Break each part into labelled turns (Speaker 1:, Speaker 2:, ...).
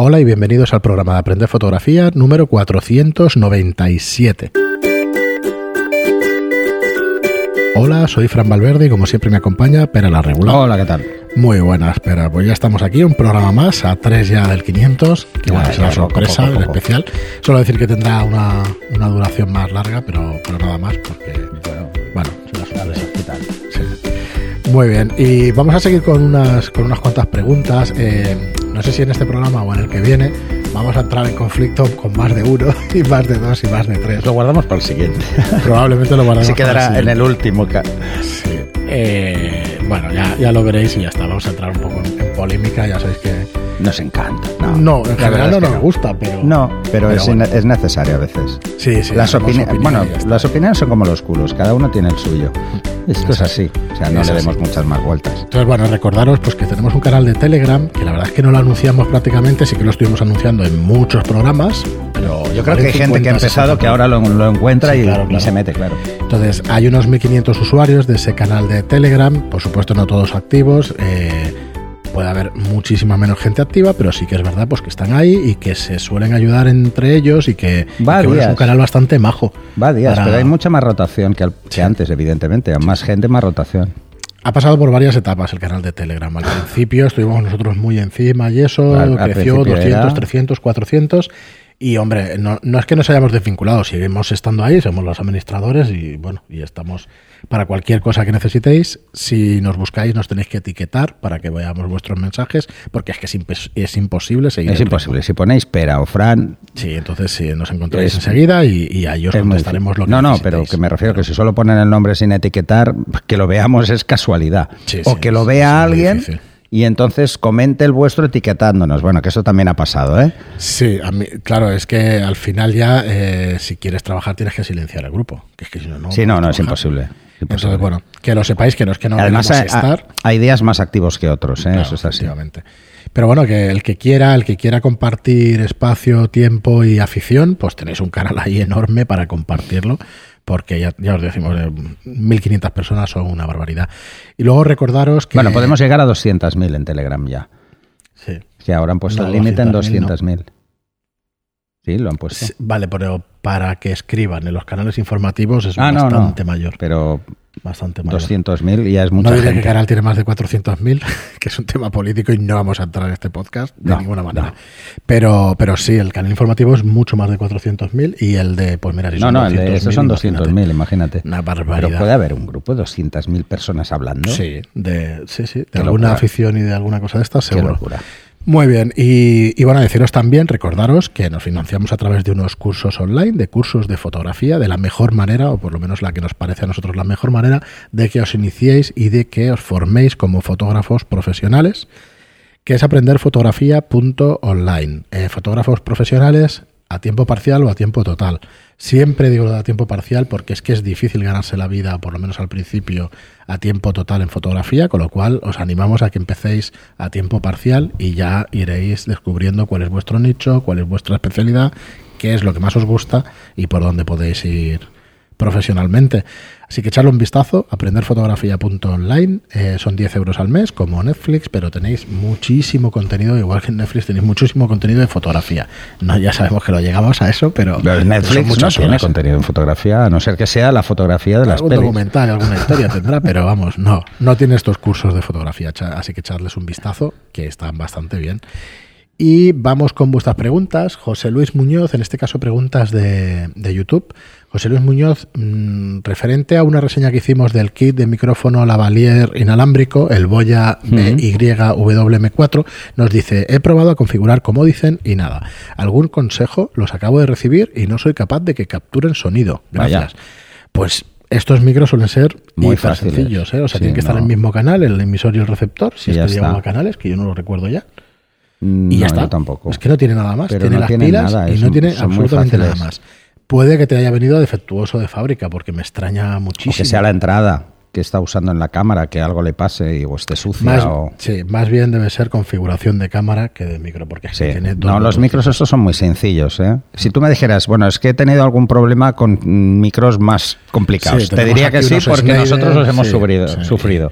Speaker 1: Hola y bienvenidos al programa de Aprender Fotografía número 497. Hola, soy Fran Valverde y como siempre me acompaña Pera la Regular.
Speaker 2: Hola, ¿qué tal?
Speaker 1: Muy buenas, Pera. Pues ya estamos aquí, un programa más, a tres ya del 500, que bueno, será sorpresa, el especial. Solo decir que tendrá una, una duración más larga, pero, pero nada más, porque, bueno, bueno sí. Muy bien, y vamos a seguir con unas, con unas cuantas preguntas. Eh, no sé si en este programa o en el que viene vamos a entrar en conflicto con más de uno y más de dos y más de tres.
Speaker 2: Lo guardamos para el siguiente.
Speaker 1: Probablemente lo guardamos.
Speaker 2: Se quedará en el último.
Speaker 1: Sí. Eh, bueno, ya, ya lo veréis y ya está. Vamos a entrar un poco en, polémica. Ya sabéis que
Speaker 2: nos encanta.
Speaker 1: No, no en general no nos gusta, pero.
Speaker 2: No, pero, es, es, necesario a veces.
Speaker 1: Sí, sí.
Speaker 2: Las, bueno, las opiniones son como los culos, cada uno tiene el suyo. Esto es así, o sea, no le demos muchas más vueltas.
Speaker 1: Entonces, bueno, recordaros pues que tenemos un canal de Telegram, que la verdad es que no lo anunciamos prácticamente, sí que lo estuvimos anunciando en muchos programas, pero
Speaker 2: yo creo que hay gente que ha empezado que ahora lo, encuentra y, se mete, claro.
Speaker 1: Entonces, hay unos 1500 usuarios de ese canal de Telegram, por supuesto no todos activos, eh, puede haber muchísima menos gente activa, pero sí que es verdad pues que están ahí y que se suelen ayudar entre ellos y que, es un canal bastante majo.
Speaker 2: Va días, pero hay mucha más rotación que, antes, evidentemente. más gente, más rotación.
Speaker 1: Ha pasado por varias etapas el canal de Telegram. Al principio estuvimos nosotros muy encima y eso, creció 200, 300, 400 y hombre, no, no, es que nos hayamos desvinculado, seguimos estando ahí, somos los administradores y bueno, y estamos para cualquier cosa que necesitéis. Si nos buscáis, nos tenéis que etiquetar para que veamos vuestros mensajes, porque es que es, imposible seguir.
Speaker 2: Es imposible. Si ponéis Pera o Fran.
Speaker 1: Sí, entonces sí, nos encontráis enseguida y, y ahí os contestaremos lo que
Speaker 2: No, no, pero que me refiero que si solo ponen el nombre sin etiquetar, que lo veamos es casualidad. o que lo vea alguien y entonces comente el vuestro etiquetándonos. Bueno, que eso también ha pasado, ¿eh?
Speaker 1: Sí, a mí, claro, es que al final ya, eh, si quieres trabajar, tienes que silenciar el grupo. Que es que si no, no
Speaker 2: sí, no, no, es imposible.
Speaker 1: Entonces, bueno, que lo sepáis, que no es que no
Speaker 2: Además, hay, estar. Hay días más activos que otros, ¿eh? eso es así.
Speaker 1: Pero bueno, que el que quiera, el que quiera compartir espacio, tiempo y afición, pues tenéis un canal ahí enorme para compartirlo porque ya, ya os decimos, 1.500 eh, personas son una barbaridad. Y luego recordaros que...
Speaker 2: Bueno, podemos llegar a 200.000 en Telegram ya.
Speaker 1: Sí.
Speaker 2: Que ahora han puesto el límite en 200.000. Sí, lo han puesto.
Speaker 1: vale, pero para que escriban en los canales informativos es ah, bastante mayor.
Speaker 2: Pero
Speaker 1: bastante
Speaker 2: mayor. 200.000 y ya es mucha
Speaker 1: No
Speaker 2: diré
Speaker 1: que el canal tiene más de 400.000, que es un tema político y no vamos a entrar en este podcast de ninguna manera. Pero, pero sí, el canal informativo es mucho más de 400.000 y el de, pues mira, si
Speaker 2: No, no, el de esos son 200.000, imagínate.
Speaker 1: Una barbaridad.
Speaker 2: Pero puede haber un grupo de 200.000 personas hablando.
Speaker 1: Sí, de, sí, sí, de alguna afición y de alguna cosa de estas, seguro. Qué locura. Muy bien, y, bueno, deciros también, recordaros que nos financiamos a través de unos cursos online, de cursos de fotografía, de la mejor manera, o por lo menos la que nos parece a nosotros la mejor manera, de que os iniciéis y de que os forméis como fotógrafos profesionales, que es aprender fotografía.online. Eh, fotógrafos profesionales a tiempo parcial o a tiempo total. Siempre digo lo de a tiempo parcial porque es que es difícil ganarse la vida, por lo menos al principio, a tiempo total en fotografía, con lo cual os animamos a que empecéis a tiempo parcial y ya iréis descubriendo cuál es vuestro nicho, cuál es vuestra especialidad, qué es lo que más os gusta y por dónde podéis ir profesionalmente. Así que echarle un vistazo, aprenderfotografía.online, eh, son 10 euros al mes, como Netflix, pero tenéis muchísimo contenido, igual que en Netflix tenéis muchísimo contenido de fotografía. No, ya sabemos que lo llegamos a eso, pero...
Speaker 2: Netflix no tiene contenido en fotografía, a no ser que sea la fotografía de las
Speaker 1: Algún documental, alguna historia tendrá, pero vamos, no, no tiene estos cursos de fotografía, así que echarles un vistazo, que están bastante bien. Y vamos con vuestras preguntas. José Luis Muñoz, en este caso preguntas de, de YouTube. José Luis Muñoz, mm, referente a una reseña que hicimos del kit de micrófono lavalier inalámbrico, el Boya BYWM4, nos dice, he probado a configurar como dicen y nada. ¿Algún consejo? Los acabo de recibir y no soy capaz de que capturen sonido. Gracias. Pues estos micros suelen ser muy sencillos, ¿eh? o sea, tienen que estar en el mismo canal, el emisor y el receptor, si es que lleva canales, que yo no lo recuerdo ya.
Speaker 2: Mm, y ya está. tampoco.
Speaker 1: Es que no tiene nada más. tiene las pilas y no tiene absolutamente nada más. Puede que te haya venido defectuoso de fábrica, porque me extraña muchísimo.
Speaker 2: que sea la entrada que está usando en la cámara, que algo le pase y, o esté sucia. o...
Speaker 1: Sí, más bien debe ser configuración de cámara que de micro, porque tiene
Speaker 2: No, los micros estos son muy sencillos. ¿eh? Si tú me dijeras, bueno, es que he tenido algún problema con micros más complicados, te diría que sí, porque nosotros los hemos sufrido.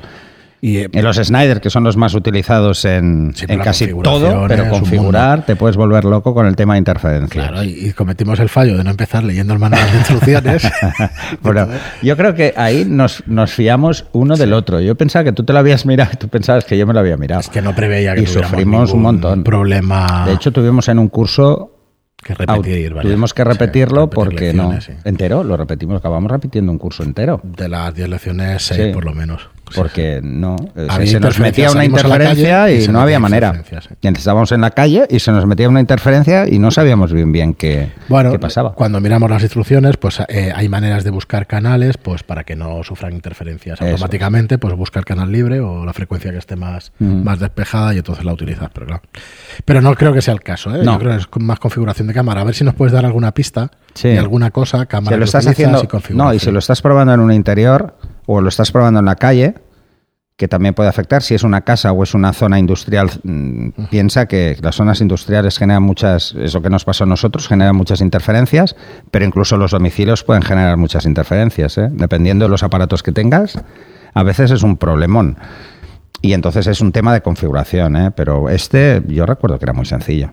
Speaker 2: Y, eh, los Snyder, que son los más utilizados en, casi todo, pero configurar te puedes volver loco con el tema de interferencia.
Speaker 1: Claro, y, cometimos el fallo de no empezar leyendo el manual de instrucciones.
Speaker 2: bueno, yo creo que ahí nos, fiamos uno del otro. Yo pensaba que tú te lo habías mirado y tú pensabas que yo me lo había mirado.
Speaker 1: Es que no preveía que
Speaker 2: y sufrimos un montón.
Speaker 1: Problema.
Speaker 2: De hecho, tuvimos en un curso
Speaker 1: que repetir,
Speaker 2: Tuvimos que repetirlo porque no. Entero, lo repetimos, acabamos repitiendo un curso entero.
Speaker 1: De las 10 lecciones, 6 por lo menos.
Speaker 2: Porque no, se nos metía una interferencia y, no había manera. Y estábamos en la calle y se nos metía una interferencia y no sabíamos bien bien qué, qué pasaba.
Speaker 1: Cuando miramos las instrucciones, pues eh, hay maneras de buscar canales pues para que no sufran interferencias. Automáticamente, pues busca el canal libre o la frecuencia que esté más, más despejada y entonces la utilizas. Pero, claro. pero no creo que sea el caso. ¿eh? Yo creo que es más configuración de cámara. A ver si nos puedes dar alguna pista de alguna cosa, cámara
Speaker 2: lo estás haciendo, y No, y si lo estás probando en un interior o lo estás probando en la calle, que también puede afectar si es una casa o es una zona industrial. Mm, piensa que las zonas industriales generan muchas, eso que nos pasó a nosotros, generan muchas interferencias, pero incluso los domicilios pueden generar muchas interferencias, ¿eh? dependiendo de los aparatos que tengas. A veces es un problemón. Y entonces es un tema de configuración, ¿eh? pero este yo recuerdo que era muy sencillo.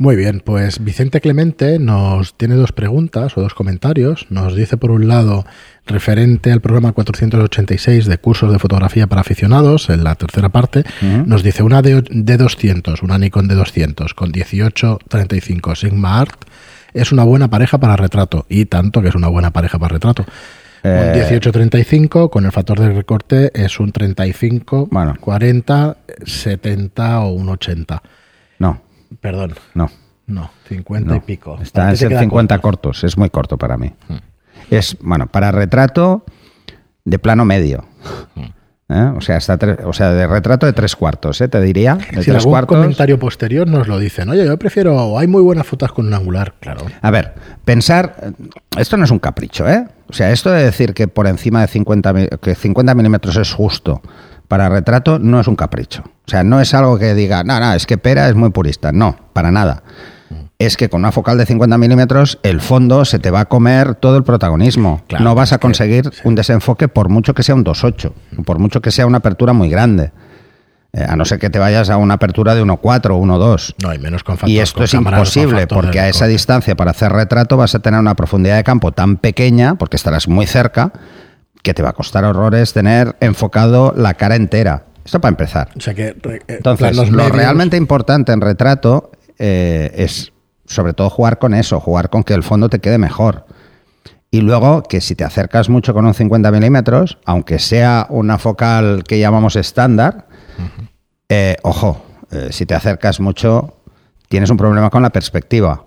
Speaker 1: Muy bien, pues Vicente Clemente nos tiene dos preguntas o dos comentarios. Nos dice por un lado, referente al programa 486 de cursos de fotografía para aficionados, en la tercera parte, nos dice una de, 200, una Nikon de 200 con 1835 Sigma Art es una buena pareja para retrato y tanto que es una buena pareja para retrato. Un 1835 eh, con el factor de recorte es un 35, 40, 70 o un 80.
Speaker 2: No.
Speaker 1: Perdón.
Speaker 2: No.
Speaker 1: No, 50 y pico.
Speaker 2: Está en 50 cortos, es muy corto para mí. Hmm. Es, bueno, para retrato de plano medio. Hmm. ¿Eh? O, sea, está o sea, de retrato de tres cuartos, ¿eh? te diría. De
Speaker 1: si algún comentario posterior nos lo dicen, oye, yo prefiero, hay muy buenas fotos con un angular, claro.
Speaker 2: A ver, pensar, esto no es un capricho, ¿eh? O sea, esto de decir que por encima de 50, que 50 milímetros es justo para retrato no es un capricho. O sea, no es algo que diga, no, no, es que Pera es muy purista. No, para nada. Es que con una focal de 50 milímetros el fondo se te va a comer todo el protagonismo. no vas a conseguir un desenfoque por mucho que sea un 2.8, por mucho que sea una apertura muy grande. Eh, a no ser que te vayas a una apertura de 1.4 o 1.2.
Speaker 1: No, y menos con
Speaker 2: Y esto es imposible, porque a esa distancia para hacer retrato vas a tener una profundidad de campo tan pequeña, porque estarás muy cerca, que te va a costar horrores tener enfocado la cara entera. Esto para empezar.
Speaker 1: O sea que,
Speaker 2: eh, Entonces, lo realmente importante en retrato eh, es sobre todo jugar con eso, jugar con que el fondo te quede mejor. Y luego que si te acercas mucho con un 50 milímetros, aunque sea una focal que llamamos estándar, eh, ojo, si te acercas mucho, tienes un problema con la perspectiva.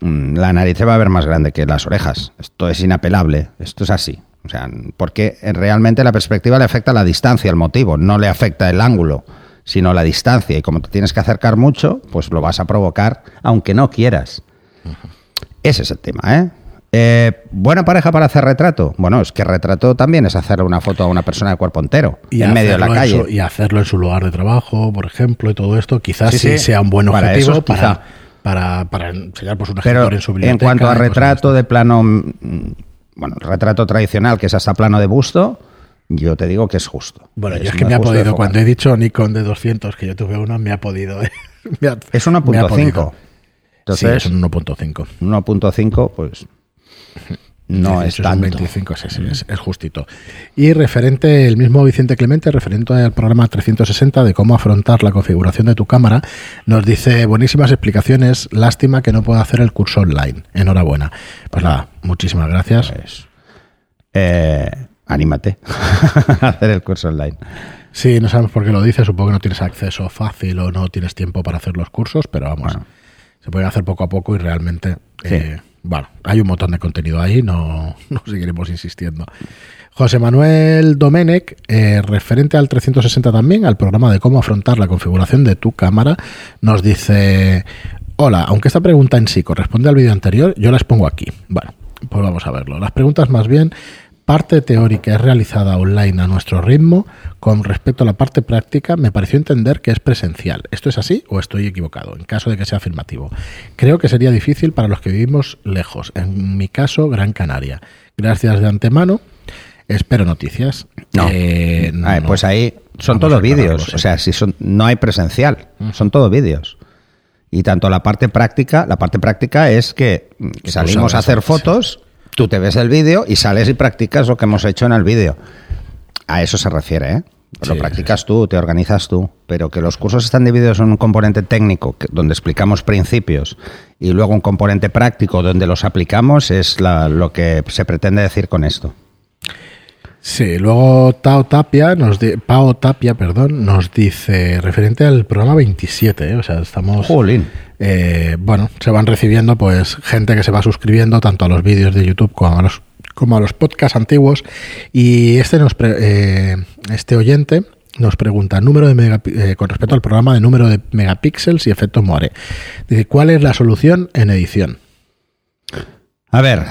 Speaker 2: Mm, la nariz se va a ver más grande que las orejas. Esto es inapelable. Esto es así. O sea, porque realmente la perspectiva le afecta la distancia, el motivo, no le afecta el ángulo, sino la distancia. Y como te tienes que acercar mucho, pues lo vas a provocar aunque no quieras. Ese es el tema, ¿eh? ¿eh? ¿Buena pareja para hacer retrato? Bueno, es que retrato también es hacer una foto a una persona de cuerpo entero, y en medio de la calle.
Speaker 1: y hacerlo en su lugar de trabajo, por ejemplo, y todo esto, quizás sí, sea un buen objetivo para, para, para, enseñar pues, un
Speaker 2: en su biblioteca. En cuanto a retrato de plano bueno, el retrato tradicional, que es hasta plano de busto, yo te digo que es justo.
Speaker 1: Bueno, yo es que me ha podido, cuando he dicho Nikon de 200, que yo tuve uno, me ha podido. ¿eh?
Speaker 2: es 1.5.
Speaker 1: Entonces, sí, es 1.5.
Speaker 2: 1.5, pues no es tanto.
Speaker 1: 25, sí, sí, es, justito. Y referente, el mismo Vicente Clemente, referente al programa 360 de cómo afrontar la configuración de tu cámara, nos dice buenísimas explicaciones, lástima que no pueda hacer el curso online. Enhorabuena. Pues nada, muchísimas gracias. Pues,
Speaker 2: eh, anímate a hacer el curso online.
Speaker 1: Sí, no sabemos por qué lo dice, supongo que no tienes acceso fácil o no tienes tiempo para hacer los cursos, pero vamos, se puede hacer poco a poco y realmente... Eh, bueno, hay un montón de contenido ahí, no, no seguiremos insistiendo. José Manuel Domenech, eh, referente al 360 también, al programa de cómo afrontar la configuración de tu cámara, nos dice, hola, aunque esta pregunta en sí corresponde al vídeo anterior, yo las pongo aquí. Bueno, pues vamos a verlo. Las preguntas más bien parte teórica es realizada online a nuestro ritmo, con respecto a la parte práctica, me pareció entender que es presencial. ¿Esto es así o estoy equivocado? En caso de que sea afirmativo. Creo que sería difícil para los que vivimos lejos, en mi caso, Gran Canaria. Gracias de antemano. Espero noticias.
Speaker 2: No. Eh, pues ahí son todos vídeos. O sea, si son, no hay presencial, son todo vídeos. Y tanto la parte práctica, la parte práctica es que, salimos a hacer fotos, tú te ves el vídeo y sales y practicas lo que hemos hecho en el vídeo. A eso se refiere, ¿eh? lo practicas tú, te organizas tú, pero que los cursos están divididos en un componente técnico donde explicamos principios y luego un componente práctico donde los aplicamos es lo que se pretende decir con esto.
Speaker 1: Sí, luego Tao Tapia nos Pao Tapia, perdón, nos dice referente al programa 27, ¿eh? o sea, estamos eh, bueno, se van recibiendo pues gente que se va suscribiendo tanto a los vídeos de YouTube como a los como a los podcasts antiguos y este nos eh, este oyente nos pregunta número de con respecto al programa de número de megapíxeles y efectos Moire. Dice, ¿cuál es la solución en edición?
Speaker 2: A ver,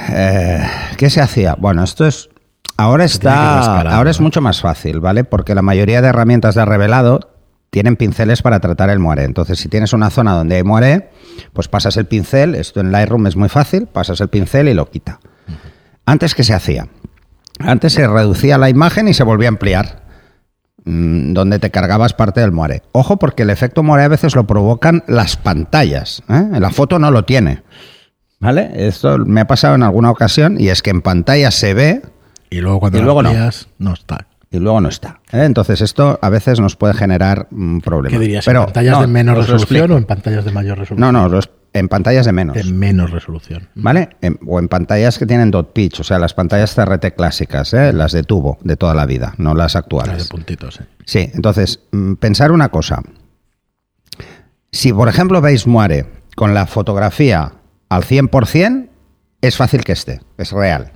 Speaker 2: ¿qué se hacía? Bueno, esto es Ahora está, ahora es mucho más fácil, ¿vale? Porque la mayoría de herramientas de revelado tienen pinceles para tratar el moiré. Entonces, si tienes una zona donde hay moiré, pues pasas el pincel, esto en Lightroom es muy fácil, pasas el pincel y lo quita. Antes, ¿qué se hacía? Antes se reducía la imagen y se volvía a ampliar, mm, donde te cargabas parte del moiré. Ojo, porque el efecto moiré a veces lo provocan las pantallas. ¿eh? La foto no lo tiene. ¿Vale? Esto me ha pasado en alguna ocasión y es que en pantalla se ve
Speaker 1: y luego cuando lo no. está.
Speaker 2: Y luego no está. ¿eh? Entonces esto a veces nos puede generar un problema.
Speaker 1: ¿Qué dirías? Pero, ¿En pantallas de menos resolución o en pantallas de mayor resolución?
Speaker 2: No, no, en pantallas de menos.
Speaker 1: De menos resolución.
Speaker 2: ¿Vale? o en pantallas que tienen dot pitch, o sea, las pantallas CRT clásicas, ¿eh? las de tubo de toda la vida, no las actuales.
Speaker 1: Las de puntitos, ¿eh?
Speaker 2: Sí, entonces, mm, pensar una cosa. Si, por ejemplo, veis Muare con la fotografía al 100%, es fácil que esté, es real.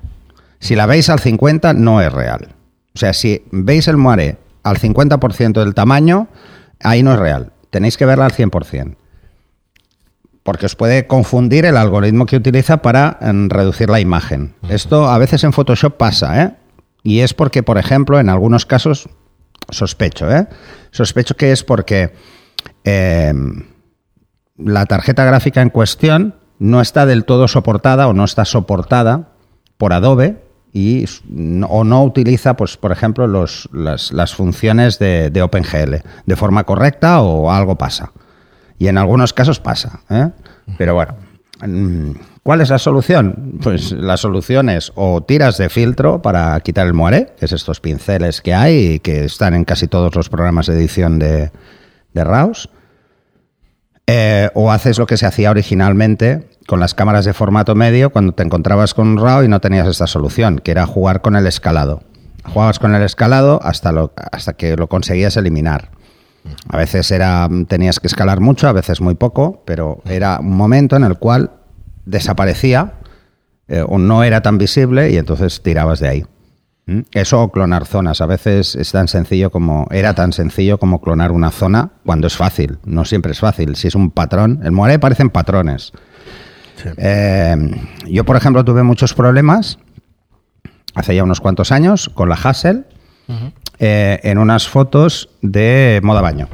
Speaker 2: Si la veis al 50, no es real. O sea, si veis el moaré al 50% del tamaño, ahí no es real. Tenéis que verla al 100%. Porque os puede confundir el algoritmo que utiliza para em, reducir la imagen. Esto a veces en Photoshop pasa, ¿eh? Y es porque, por ejemplo, en algunos casos, sospecho, ¿eh? Sospecho que es porque em, la tarjeta gráfica en cuestión no está del todo soportada o no está soportada por Adobe y o no utiliza, pues, por ejemplo, los, las, funciones de, OpenGL de forma correcta o algo pasa. Y en algunos casos pasa. ¿eh? Pero bueno, mm, ¿cuál es la solución? Pues la solución es o tiras de filtro para quitar el moiré, que es estos pinceles que hay y que están en casi todos los programas de edición de, de eh, o haces lo que se hacía originalmente con las cámaras de formato medio cuando te encontrabas con un RAW y no tenías esta solución, que era jugar con el escalado. Jugabas con el escalado hasta, lo, hasta que lo conseguías eliminar. A veces era, tenías que escalar mucho, a veces muy poco, pero era un momento en el cual desaparecía eh, o no era tan visible y entonces tirabas de ahí. ¿Mm? Eso o clonar zonas. A veces es tan sencillo como. Era tan sencillo como clonar una zona cuando es fácil. No siempre es fácil. Si es un patrón. El Moiré parecen patrones. Eh, yo, por ejemplo, tuve muchos problemas hace ya unos cuantos años con la Hassel eh, en unas fotos de moda baño.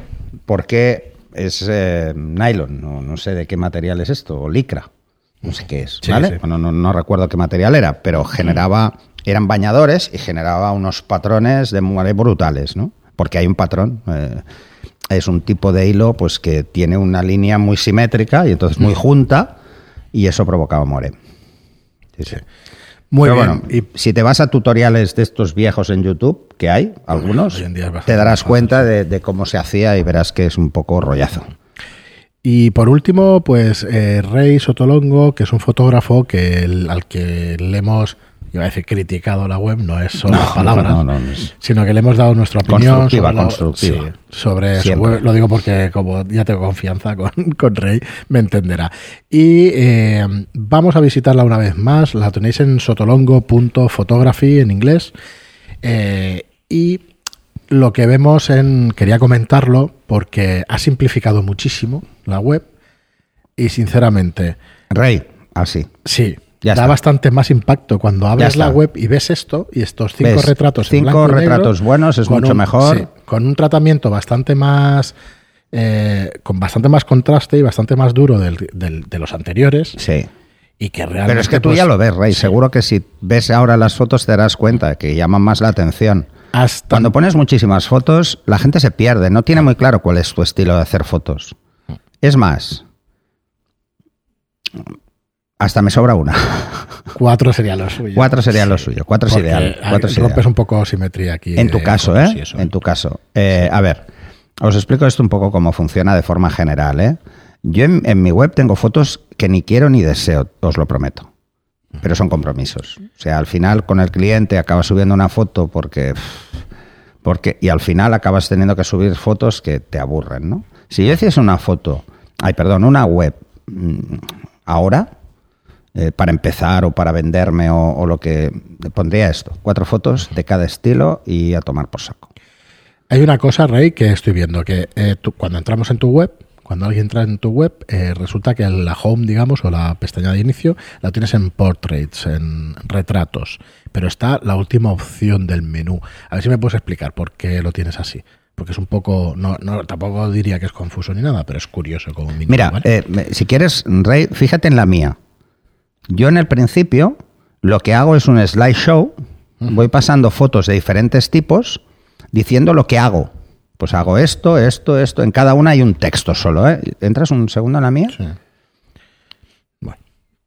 Speaker 2: Porque es eh, nylon, no, sé de qué material es esto, o licra, no sé qué es, ¿vale? no, recuerdo qué material era, pero generaba, eran bañadores y generaba unos patrones de muere brutales, ¿no? Porque hay un patrón es un tipo de hilo pues que tiene una línea muy simétrica y entonces muy junta y eso provocaba more. Muy bien. y si te vas a tutoriales de estos viejos en YouTube, que hay algunos, te darás cuenta de, cómo se hacía y verás que es un poco rollazo.
Speaker 1: Y por último, pues eh, Rey Sotolongo, que es un fotógrafo que al que le hemos iba a decir criticado la web, no es solo palabras, sino que le hemos dado nuestra opinión
Speaker 2: constructiva, constructiva.
Speaker 1: sobre su web. Lo digo porque como ya tengo confianza con, con Rey, me entenderá. Y eh, vamos a visitarla una vez más. La tenéis en sotolongo.photography en inglés. Eh, y lo que vemos en... Quería comentarlo porque ha simplificado muchísimo la web y sinceramente...
Speaker 2: Rey, así.
Speaker 1: Sí, da bastante más impacto cuando abres la web y ves esto y estos cinco retratos
Speaker 2: cinco retratos buenos es mucho mejor
Speaker 1: con un tratamiento bastante más eh, con bastante más contraste y bastante más duro del, de los anteriores
Speaker 2: sí
Speaker 1: Y que realmente,
Speaker 2: Pero es que tú
Speaker 1: pues,
Speaker 2: ya lo ves, Rey. Seguro que si ves ahora las fotos te darás cuenta que llaman más la atención.
Speaker 1: hasta
Speaker 2: Cuando pones muchísimas fotos, la gente se pierde, no tiene muy claro cuál es tu estilo de hacer fotos. Es más, hasta me sobra una.
Speaker 1: cuatro sería lo suyo.
Speaker 2: Cuatro sería lo suyo, cuatro es ideal. Cuatro
Speaker 1: rompes
Speaker 2: ideal.
Speaker 1: un poco simetría aquí.
Speaker 2: En tu
Speaker 1: de
Speaker 2: caso, ¿eh?
Speaker 1: eso.
Speaker 2: En tu caso. Eh, A ver, os explico esto un poco cómo funciona de forma general, ¿eh? Yo en, en mi web tengo fotos que ni quiero ni deseo, os lo prometo. Pero son compromisos. O sea, al final con el cliente acabas subiendo una foto porque, porque y al final acabas teniendo que subir fotos que te aburren, ¿no? Si yo hiciese una foto, ay, perdón, una web mm, ahora, eh, para empezar o para venderme o, o lo que pondría esto, cuatro fotos de cada estilo y a tomar por saco.
Speaker 1: Hay una cosa, Rey, que estoy viendo, que eh, tú- cuando entramos en tu web, cuando alguien entra en tu web, eh, resulta que la home, digamos, o la pestaña de inicio, la tienes en portraits, en retratos, pero está la última opción del menú. A ver si me puedes explicar por qué lo tienes así. Porque es un poco, no, no tampoco diría que es confuso ni nada, pero es curioso como mínimo.
Speaker 2: Mira, eh, si quieres, Rey, fíjate en la mía. Yo en el principio lo que hago es un slideshow, voy pasando fotos de diferentes tipos diciendo lo que hago. Pues hago esto, esto, esto. En cada una hay un texto solo. ¿eh? ¿Entras un segundo en la mía?
Speaker 1: Sí. Bueno,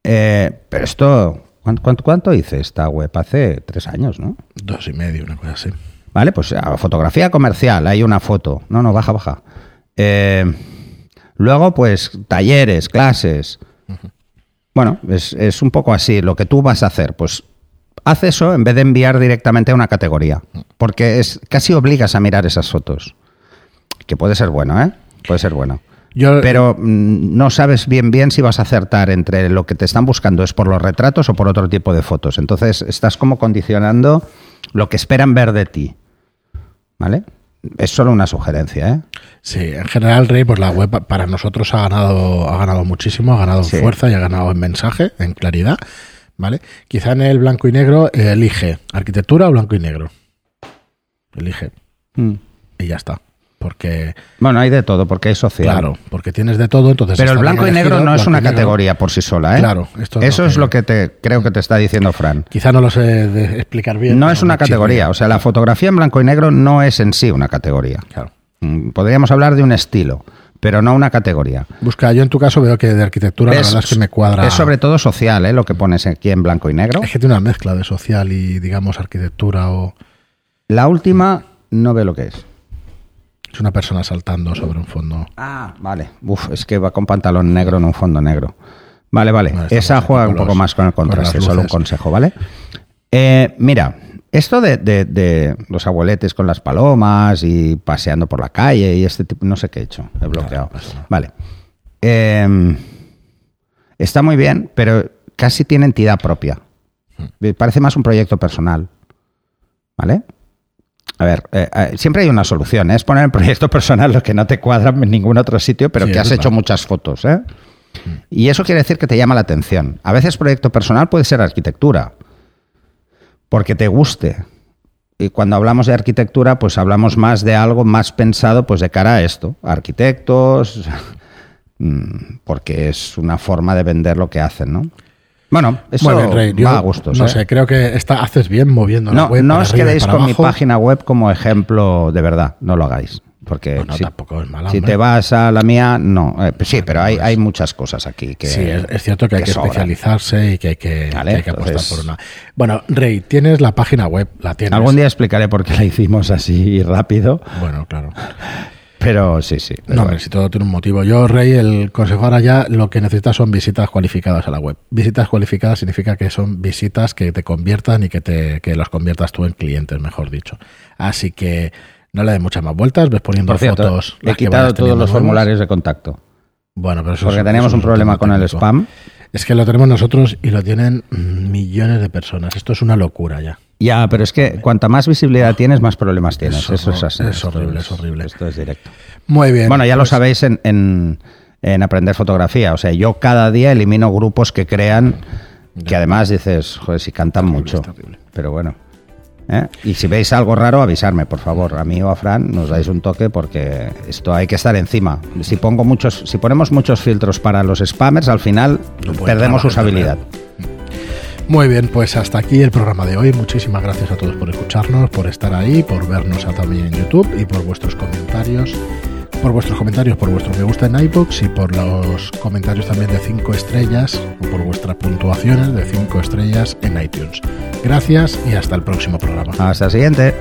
Speaker 2: Eh, pero esto, ¿cuánto, cuánto, cuánto hice esta web? Hace tres años, ¿no?
Speaker 1: dos y medio, una cosa así.
Speaker 2: Vale, pues a fotografía comercial, hay una foto. No, no, baja, baja. Eh, luego, pues talleres, clases. Bueno, es, es un poco así. Lo que tú vas a hacer, pues haz eso en vez de enviar directamente a una categoría. Porque es casi obligas a mirar esas fotos. Que puede ser bueno, ¿eh? Puede ser bueno.
Speaker 1: Yo,
Speaker 2: Pero mm, no sabes bien bien si vas a acertar entre lo que te están buscando es por los retratos o por otro tipo de fotos. Entonces estás como condicionando lo que esperan ver de ti. ¿Vale? Es solo una sugerencia, ¿eh?
Speaker 1: Sí, en general, Rey, pues la web para nosotros ha ganado, ha ganado muchísimo, ha ganado en
Speaker 2: Sí.
Speaker 1: fuerza y ha ganado en mensaje, en claridad, ¿vale? Quizá en el blanco y negro eh, elige arquitectura o blanco y negro. Elige y ya está. Porque,
Speaker 2: Bueno, hay de todo, porque hay social.
Speaker 1: claro, porque tienes de todo, entonces...
Speaker 2: Pero el blanco y negro no es una categoría por sí sola, ¿eh?
Speaker 1: Claro, esto es
Speaker 2: Eso es lo que te creo que te está diciendo Fran.
Speaker 1: Quizá no lo sé de explicar bien.
Speaker 2: No es una categoría, o sea, la fotografía en blanco y negro no es en sí una categoría.
Speaker 1: Claro.
Speaker 2: Mm, Podríamos hablar de un estilo, pero no una categoría.
Speaker 1: Busca, yo en tu caso veo que de arquitectura la
Speaker 2: Es-
Speaker 1: verdad es que me cuadra...
Speaker 2: Es sobre todo social, ¿eh? Lo que pones aquí en blanco y negro.
Speaker 1: Es que tiene una mezcla de social y, digamos, arquitectura o...
Speaker 2: La última no ve lo que es.
Speaker 1: Es una persona saltando sobre un fondo.
Speaker 2: Ah, vale. Uf, es que va con pantalón negro en un fondo negro. Vale, vale.
Speaker 1: No,
Speaker 2: Esa juega un poco
Speaker 1: los-
Speaker 2: más con el
Speaker 1: con
Speaker 2: contraste, solo un consejo, ¿vale? Eh, mira, esto de, de- de los abueletes con las palomas y paseando por la calle y este tipo, no sé qué he hecho, he bloqueado.
Speaker 1: nada.
Speaker 2: Vale. Eh, está muy bien, pero casi tiene entidad propia.
Speaker 1: Hmm.
Speaker 2: Me Parece más un proyecto personal. ¿Vale? A ver, eh, eh, siempre hay una solución. ¿eh? Es poner en proyecto personal lo que no te cuadra en ningún otro sitio, pero
Speaker 1: Sí,
Speaker 2: que has hecho
Speaker 1: claro.
Speaker 2: muchas fotos. ¿eh? Y eso quiere decir que te llama la atención. A veces proyecto personal puede ser arquitectura, porque te guste. Y cuando hablamos de arquitectura, pues hablamos más de algo más pensado pues de cara a esto. Arquitectos, mm, porque es una forma de vender lo que hacen, ¿no? Bueno, eso
Speaker 1: bien, Rey. Yo,
Speaker 2: va a gustos.
Speaker 1: No
Speaker 2: ¿eh?
Speaker 1: sé, creo que está, haces bien moviendo la
Speaker 2: No,
Speaker 1: web.
Speaker 2: no os
Speaker 1: arriba
Speaker 2: quedéis con mi página web como ejemplo de verdad, no lo hagáis. Porque
Speaker 1: Bueno,
Speaker 2: si,
Speaker 1: tampoco es mala.
Speaker 2: si te vas a la mía, no. Eh, pues sí, pero hay, hay muchas cosas aquí que.
Speaker 1: Sí, es, es cierto que hay que, especializarse y que hay que,
Speaker 2: Vale,
Speaker 1: que hay que apostar
Speaker 2: entonces-
Speaker 1: por una. Bueno, Rey, tienes la página web, la tienes.
Speaker 2: Algún día explicaré por qué la hicimos así rápido,
Speaker 1: Bueno, claro.
Speaker 2: Pero sí, sí.
Speaker 1: No, hombre, si todo tiene un motivo. Yo, Rey, el consejo ahora ya lo que necesitas son visitas cualificadas a la web. Visitas cualificadas significa que son visitas que te conviertan y que te que los conviertas tú en clientes, mejor dicho. Así que no le des muchas más vueltas, ves poniendo
Speaker 2: Por cierto,
Speaker 1: fotos.
Speaker 2: he quitado todos los
Speaker 1: nuevos.
Speaker 2: formularios de contacto.
Speaker 1: Bueno, pero eso
Speaker 2: Porque
Speaker 1: es-
Speaker 2: teníamos
Speaker 1: eso
Speaker 2: un problema con el spam.
Speaker 1: Es que lo tenemos nosotros y lo tienen millones de personas. Esto es una locura ya.
Speaker 2: Ya, pero es que cuanta más visibilidad tienes, más problemas tienes.
Speaker 1: Es
Speaker 2: Eso es así.
Speaker 1: es horrible, es horrible.
Speaker 2: Esto es directo.
Speaker 1: Muy bien.
Speaker 2: Bueno, ya lo
Speaker 1: pues-
Speaker 2: sabéis en, en- en aprender fotografía. O sea, yo cada día elimino grupos que crean que además dices, joder, si cantan mucho. Pero bueno. ¿eh? Y si veis algo raro, avisarme, por favor. A mí o a Fran nos dais un toque porque esto hay que estar encima. Si pongo muchos, si ponemos muchos filtros para los spammers, al final perdemos usabilidad.
Speaker 1: Muy bien, pues hasta aquí el programa de hoy. Muchísimas gracias a todos por escucharnos, por estar ahí, por vernos también en YouTube y por vuestros comentarios por vuestros comentarios, por vuestro me gusta en iBox y por los comentarios también de 5 estrellas o por vuestras puntuaciones de 5 estrellas en iTunes. Gracias y hasta el próximo programa.
Speaker 2: Hasta el siguiente.